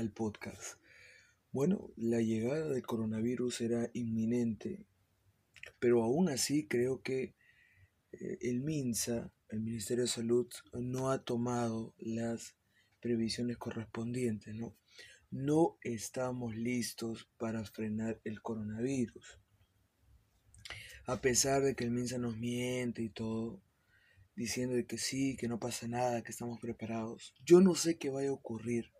al podcast. Bueno, la llegada del coronavirus era inminente, pero aún así creo que eh, el MINSA, el Ministerio de Salud, no ha tomado las previsiones correspondientes, ¿no? No estamos listos para frenar el coronavirus. A pesar de que el MINSA nos miente y todo, diciendo que sí, que no pasa nada, que estamos preparados. Yo no sé qué vaya a ocurrir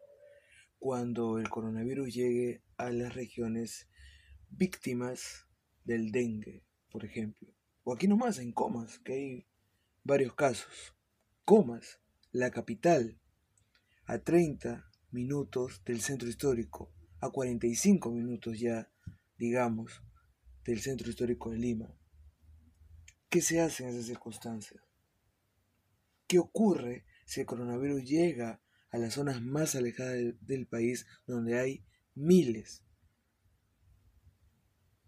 cuando el coronavirus llegue a las regiones víctimas del dengue, por ejemplo. O aquí nomás, en Comas, que hay varios casos. Comas, la capital, a 30 minutos del centro histórico, a 45 minutos ya, digamos, del centro histórico de Lima. ¿Qué se hace en esas circunstancias? ¿Qué ocurre si el coronavirus llega a las zonas más alejadas del, país donde hay miles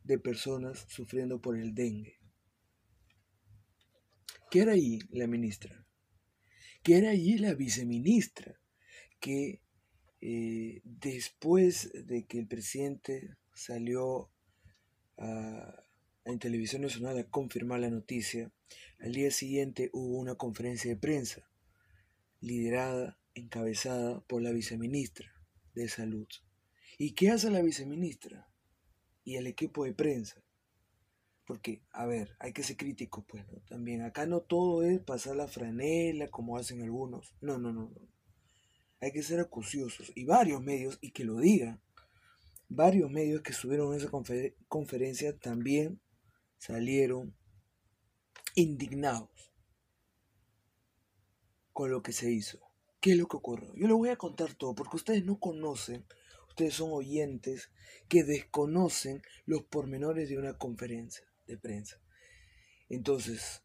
de personas sufriendo por el dengue? ¿Qué era ahí la ministra? ¿Qué era allí la viceministra? Que eh, después de que el presidente salió a, en Televisión Nacional a confirmar la noticia, al día siguiente hubo una conferencia de prensa, liderada, encabezada por la viceministra de Salud. ¿Y qué hace la viceministra? Y el equipo de prensa. Porque, a ver, hay que ser crítico, pues, ¿no? También, acá no todo es pasar la franela como hacen algunos. No, no, no, no. Hay que ser acuciosos. Y varios medios, y que lo digan, varios medios que estuvieron en esa conferencia también salieron indignados con lo que se hizo. ¿Qué es lo que ocurrió? Yo les voy a contar todo porque ustedes no conocen, ustedes son oyentes que desconocen los pormenores de una conferencia de prensa. Entonces,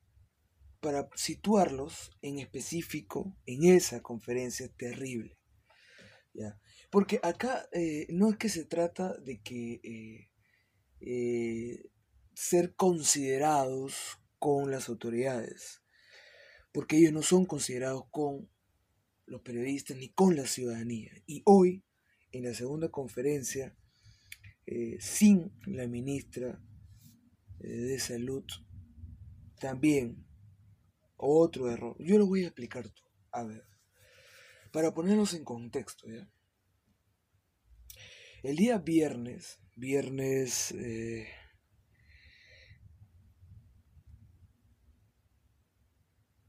para situarlos en específico en esa conferencia terrible. ¿ya? Porque acá eh, no es que se trata de que eh, eh, ser considerados con las autoridades, porque ellos no son considerados con los periodistas ni con la ciudadanía. Y hoy, en la segunda conferencia, eh, sin la ministra eh, de Salud, también otro error. Yo lo voy a explicar todo. A ver, para ponerlos en contexto, ¿ya? El día viernes, viernes eh,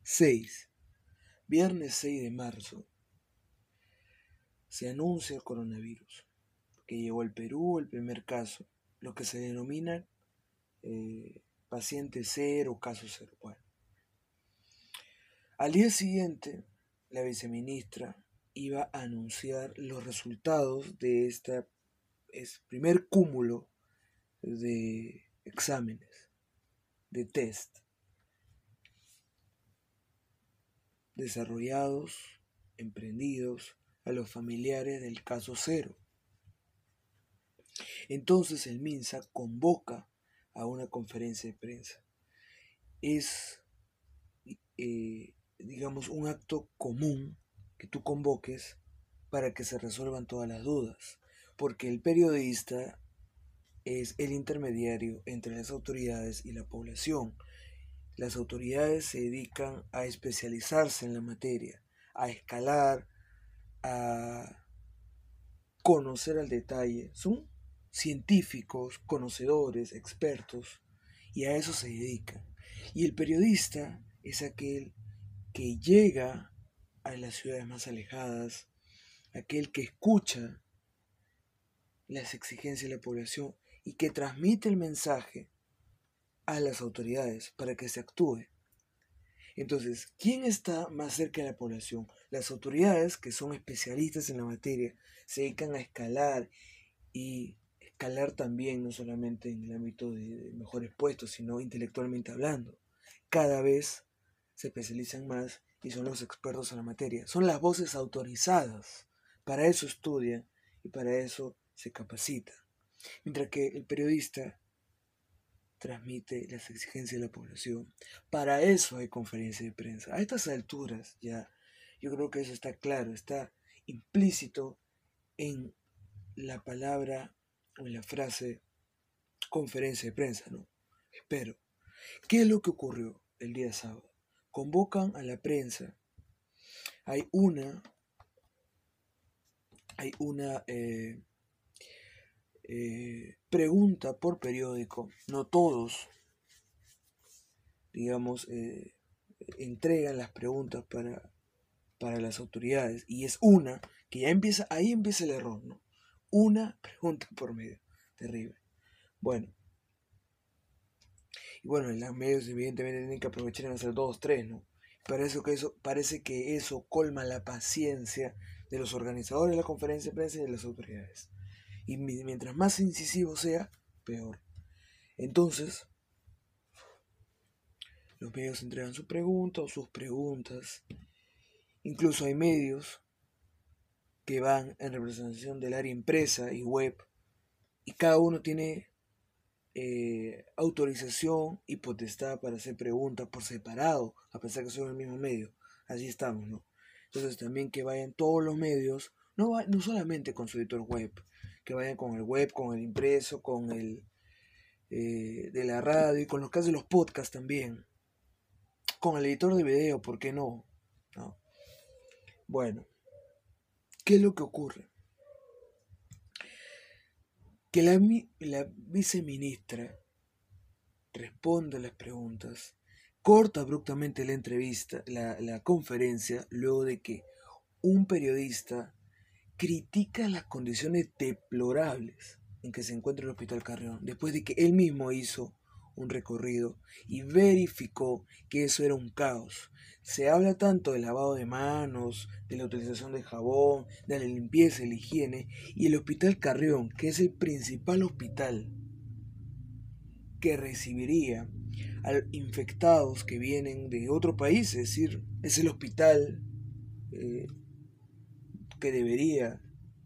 6. Viernes 6 de marzo se anuncia el coronavirus, que llegó al Perú el primer caso, lo que se denomina eh, paciente cero, caso cero. Bueno. Al día siguiente, la viceministra iba a anunciar los resultados de este primer cúmulo de exámenes, de test desarrollados, emprendidos a los familiares del caso cero. Entonces el MINSA convoca a una conferencia de prensa. Es, eh, digamos, un acto común que tú convoques para que se resuelvan todas las dudas, porque el periodista es el intermediario entre las autoridades y la población. Las autoridades se dedican a especializarse en la materia, a escalar, a conocer al detalle. Son científicos, conocedores, expertos, y a eso se dedican. Y el periodista es aquel que llega a las ciudades más alejadas, aquel que escucha las exigencias de la población y que transmite el mensaje a las autoridades para que se actúe. Entonces, ¿quién está más cerca de la población? Las autoridades, que son especialistas en la materia, se dedican a escalar y escalar también no solamente en el ámbito de mejores puestos, sino intelectualmente hablando. Cada vez se especializan más y son los expertos en la materia. Son las voces autorizadas. Para eso estudian y para eso se capacita. Mientras que el periodista transmite las exigencias de la población. Para eso hay conferencia de prensa. A estas alturas ya yo creo que eso está claro, está implícito en la palabra o en la frase conferencia de prensa, ¿no? Espero. ¿Qué es lo que ocurrió el día sábado? Convocan a la prensa. Hay una, hay una eh, eh, pregunta por periódico. No todos, digamos, eh, entregan las preguntas para, para las autoridades. Y es una que ya empieza, ahí empieza el error, ¿no? Una pregunta por medio. Terrible. Bueno. Y bueno, los medios evidentemente tienen que aprovechar en hacer dos, tres, ¿no? Parece que eso, parece que eso colma la paciencia de los organizadores de la conferencia de prensa y de las autoridades. Y mientras más incisivo sea, peor. Entonces, los medios entregan su pregunta o sus preguntas. Incluso hay medios que van en representación del área impresa y web. Y cada uno tiene eh, autorización y potestad para hacer preguntas por separado, a pesar que son el mismo medio. Así estamos, ¿no? Entonces también que vayan todos los medios, no, no solamente con su editor web, que vayan con el web, con el impreso, con el eh, de la radio y con los casos de los podcasts también con el editor de video, ¿por qué no? Bueno, ¿qué es lo que ocurre? Que la, la viceministra responde a las preguntas, corta abruptamente la entrevista, la, la conferencia, luego de que un periodista critica las condiciones deplorables en que se encuentra el Hospital Carrión, después de que él mismo hizo un recorrido y verificó que eso era un caos. Se habla tanto del lavado de manos, de la utilización de jabón, de la limpieza y la higiene, y el Hospital Carrión, que es el principal hospital que recibiría a infectados que vienen de otro país, es decir, es el hospital eh, que debería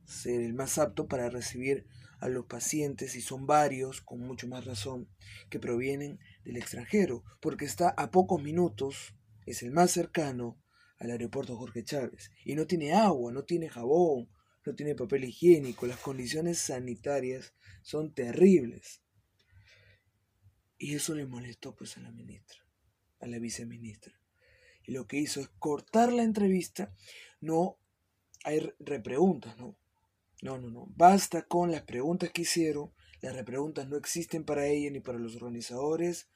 ser el más apto para recibir a los pacientes, y son varios, con mucho más razón, que provienen del extranjero, porque está a pocos minutos, es el más cercano al aeropuerto Jorge Chávez, y no tiene agua, no tiene jabón, no tiene papel higiénico, las condiciones sanitarias son terribles. Y eso le molestó pues a la ministra, a la viceministra. Y lo que hizo es cortar la entrevista, no hay repreguntas, ¿no? No, no, no. Basta con las preguntas que hicieron. Las repreguntas no existen para ella ni para los organizadores.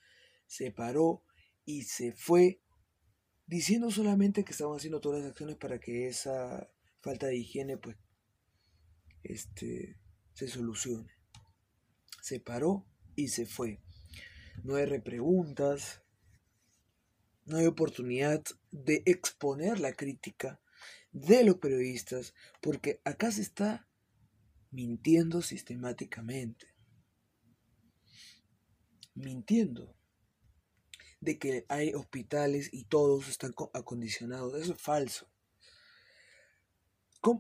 Se paró y se fue diciendo solamente que estaban haciendo todas las acciones para que esa falta de higiene pues este se solucione. Se paró y se fue. No hay repreguntas. No hay oportunidad de exponer la crítica de los periodistas, porque acá se está mintiendo sistemáticamente. Mintiendo. De que hay hospitales y todos están acondicionados. Eso es falso.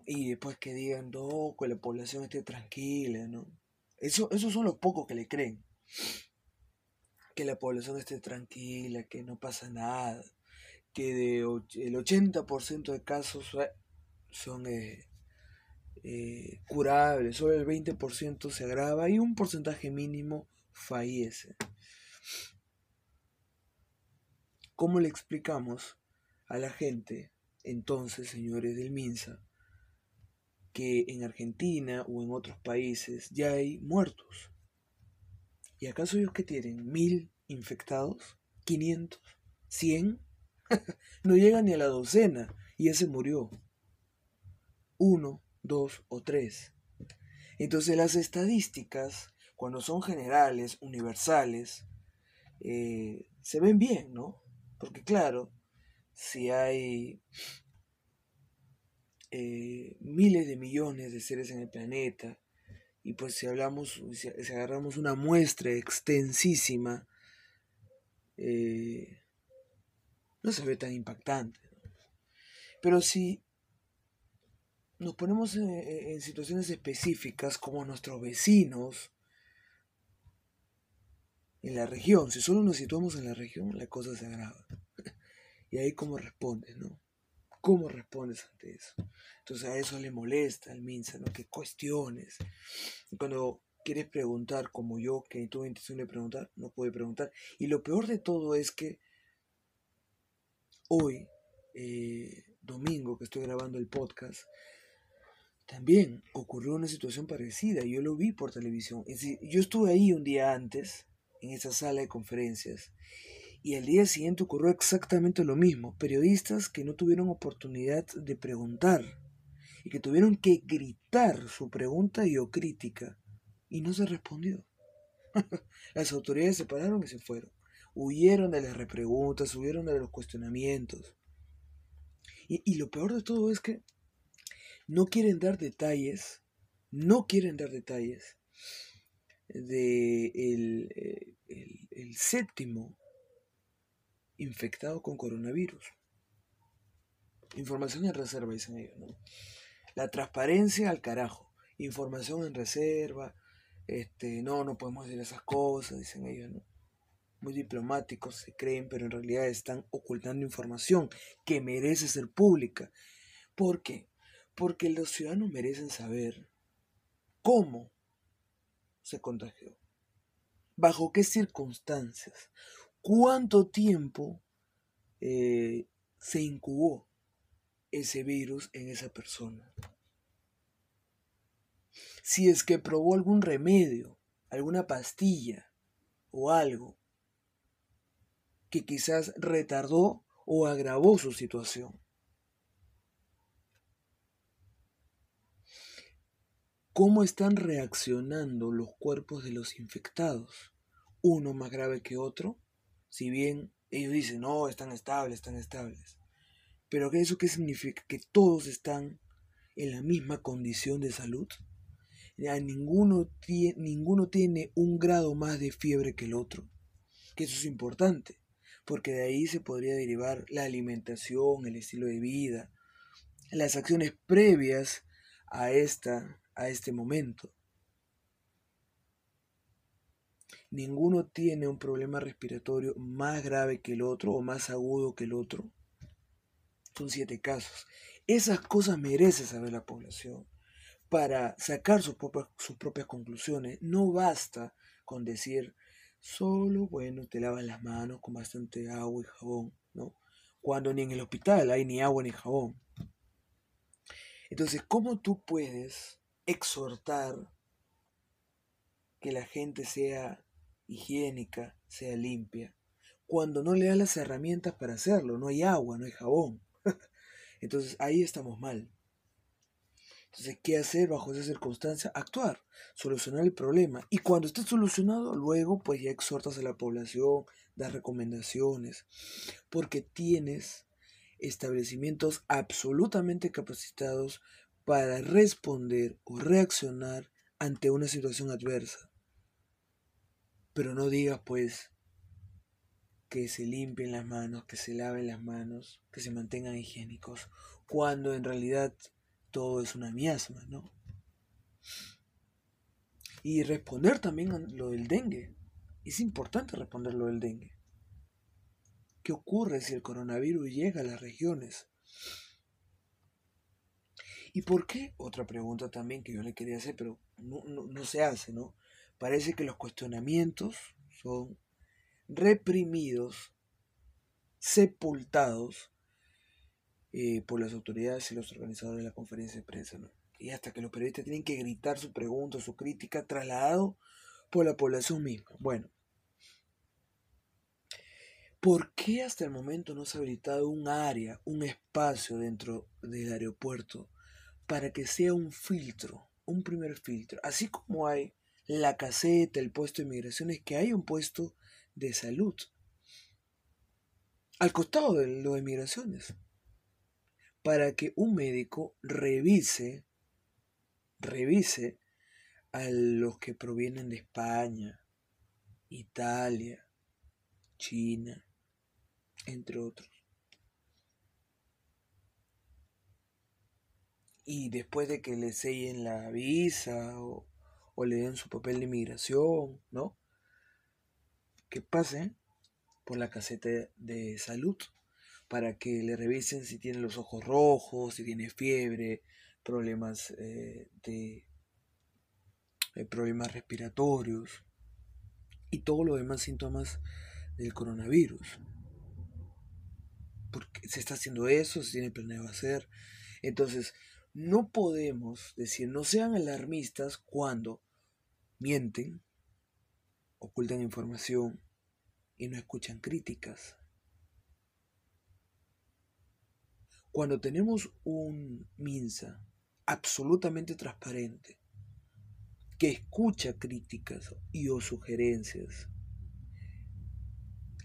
Y después que digan, no, que la población esté tranquila, ¿no? Eso, esos son los pocos que le creen. Que la población esté tranquila, que no pasa nada. Que de, el 80% de casos son eh, eh, curable, solo el 20% se agrava y un porcentaje mínimo fallece. ¿Cómo le explicamos a la gente, entonces, señores del MINSA, que en Argentina o en otros países ya hay muertos? ¿Y acaso ellos que tienen? ¿Mil infectados? ¿500? ¿100? No llegan ni a la docena y ese murió. Uno dos o tres. Entonces las estadísticas, cuando son generales, universales, eh, se ven bien, ¿no? Porque claro, si hay eh, miles de millones de seres en el planeta, y pues si hablamos, si, agarramos una muestra extensísima, eh, no se ve tan impactante. Pero si nos ponemos en, situaciones específicas como nuestros vecinos en la región. Si solo nos situamos en la región, la cosa se agrava. y ahí cómo respondes, ¿no? cómo respondes ante eso? Entonces a eso le molesta al Minsa, ¿no? Que cuestiones. cuando quieres preguntar, como yo, que tuve intención de preguntar, no puede preguntar. Y lo peor de todo es que hoy, eh, domingo, que estoy grabando el podcast, también ocurrió una situación parecida. Yo lo vi por televisión. Es decir, yo estuve ahí un día antes, en esa sala de conferencias, y al día siguiente ocurrió exactamente lo mismo. Periodistas que no tuvieron oportunidad de preguntar y que tuvieron que gritar su pregunta y o crítica y no se respondió. Las autoridades se pararon y se fueron. Huyeron de las repreguntas, huyeron de los cuestionamientos. Y, lo peor de todo es que no quieren dar detalles, no quieren dar detalles de el, el, el séptimo infectado con coronavirus. Información en reserva, dicen ellos. ¿no? La transparencia al carajo. Información en reserva, este, no, no podemos decir esas cosas, dicen ellos, ¿no? Muy diplomáticos se creen, pero en realidad están ocultando información que merece ser pública. ¿Por qué? Porque los ciudadanos merecen saber cómo se contagió, bajo qué circunstancias, cuánto tiempo eh, se incubó ese virus en esa persona si es que probó algún remedio, alguna pastilla o algo que quizás retardó o agravó su situación. ¿Cómo están reaccionando los cuerpos de los infectados? Uno más grave que otro, si bien ellos dicen, no, están estables, están estables. Pero ¿eso qué significa? Que todos están en la misma condición de salud ninguno, ninguno tiene un grado más de fiebre que el otro. Que eso es importante, porque de ahí se podría derivar la alimentación, el estilo de vida, las acciones previas a, esta, a este momento. Ninguno tiene un problema respiratorio más grave que el otro o más agudo que el otro. Son siete casos. Esas cosas merece saber la población para sacar sus sus propias conclusiones. No basta con decir, solo, bueno, te lavas las manos con bastante agua y jabón, ¿no? Cuando ni en el hospital hay ni agua ni jabón. Entonces, ¿cómo tú puedes exhortar que la gente sea higiénica, sea limpia, cuando no le das las herramientas para hacerlo? No hay agua, no hay jabón. Entonces, ahí estamos mal. Entonces, ¿qué hacer bajo esa circunstancia? Actuar, solucionar el problema. Y cuando esté solucionado, luego pues ya exhortas a la población, das recomendaciones, porque tienes establecimientos absolutamente capacitados para responder o reaccionar ante una situación adversa. Pero no digas pues que se limpien las manos, que se laven las manos, que se mantengan higiénicos, cuando en realidad todo es una miasma, ¿no? Y responder también a lo del dengue. Es importante responder lo del dengue. ¿Qué ocurre si el coronavirus llega a las regiones? ¿Y por qué? Otra pregunta también que yo le quería hacer, pero no, no se hace, ¿no? Parece que los cuestionamientos son reprimidos, sepultados eh, por las autoridades y los organizadores de la conferencia de prensa. ¿no? Y hasta que los periodistas tienen que gritar su pregunta, su crítica, trasladado por la población misma. Bueno, ¿por qué hasta el momento no se ha habilitado un área, un espacio dentro del aeropuerto para que sea un filtro, un primer filtro? Así como hay la caseta, el puesto de migraciones, que hay un puesto de salud al costado de lo de migraciones para que un médico revise, revise a los que provienen de España, Italia, China, entre otros. Y después de que le sellen la visa o, le den su papel de inmigración, ¿no? Que pase por la caseta de salud para que le revisen si tiene los ojos rojos, si tiene fiebre, problemas eh, de eh, problemas respiratorios y todos los demás síntomas del coronavirus. Porque se está haciendo eso, se tiene planeado hacer. Entonces, no podemos decir, no sean alarmistas cuando mienten, ocultan información y no escuchan críticas. Cuando tenemos un MINSA absolutamente transparente, que escucha críticas y o sugerencias,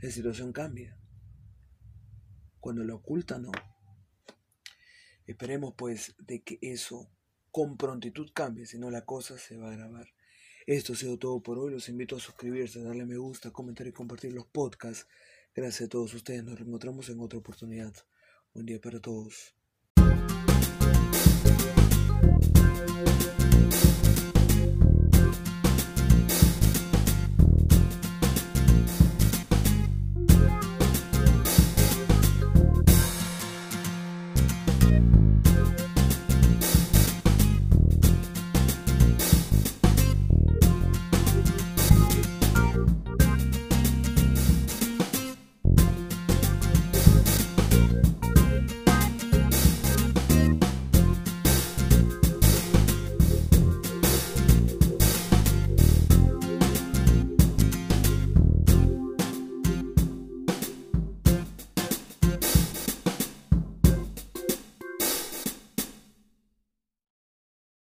la situación cambia. Cuando lo oculta, no. Esperemos pues de que eso con prontitud cambie, si no la cosa se va a agravar. Esto ha sido todo por hoy. Los invito a suscribirse, a darle me gusta, comentar y compartir los podcasts. Gracias a todos ustedes. Nos reencontramos en otra oportunidad. Bom dia para todos.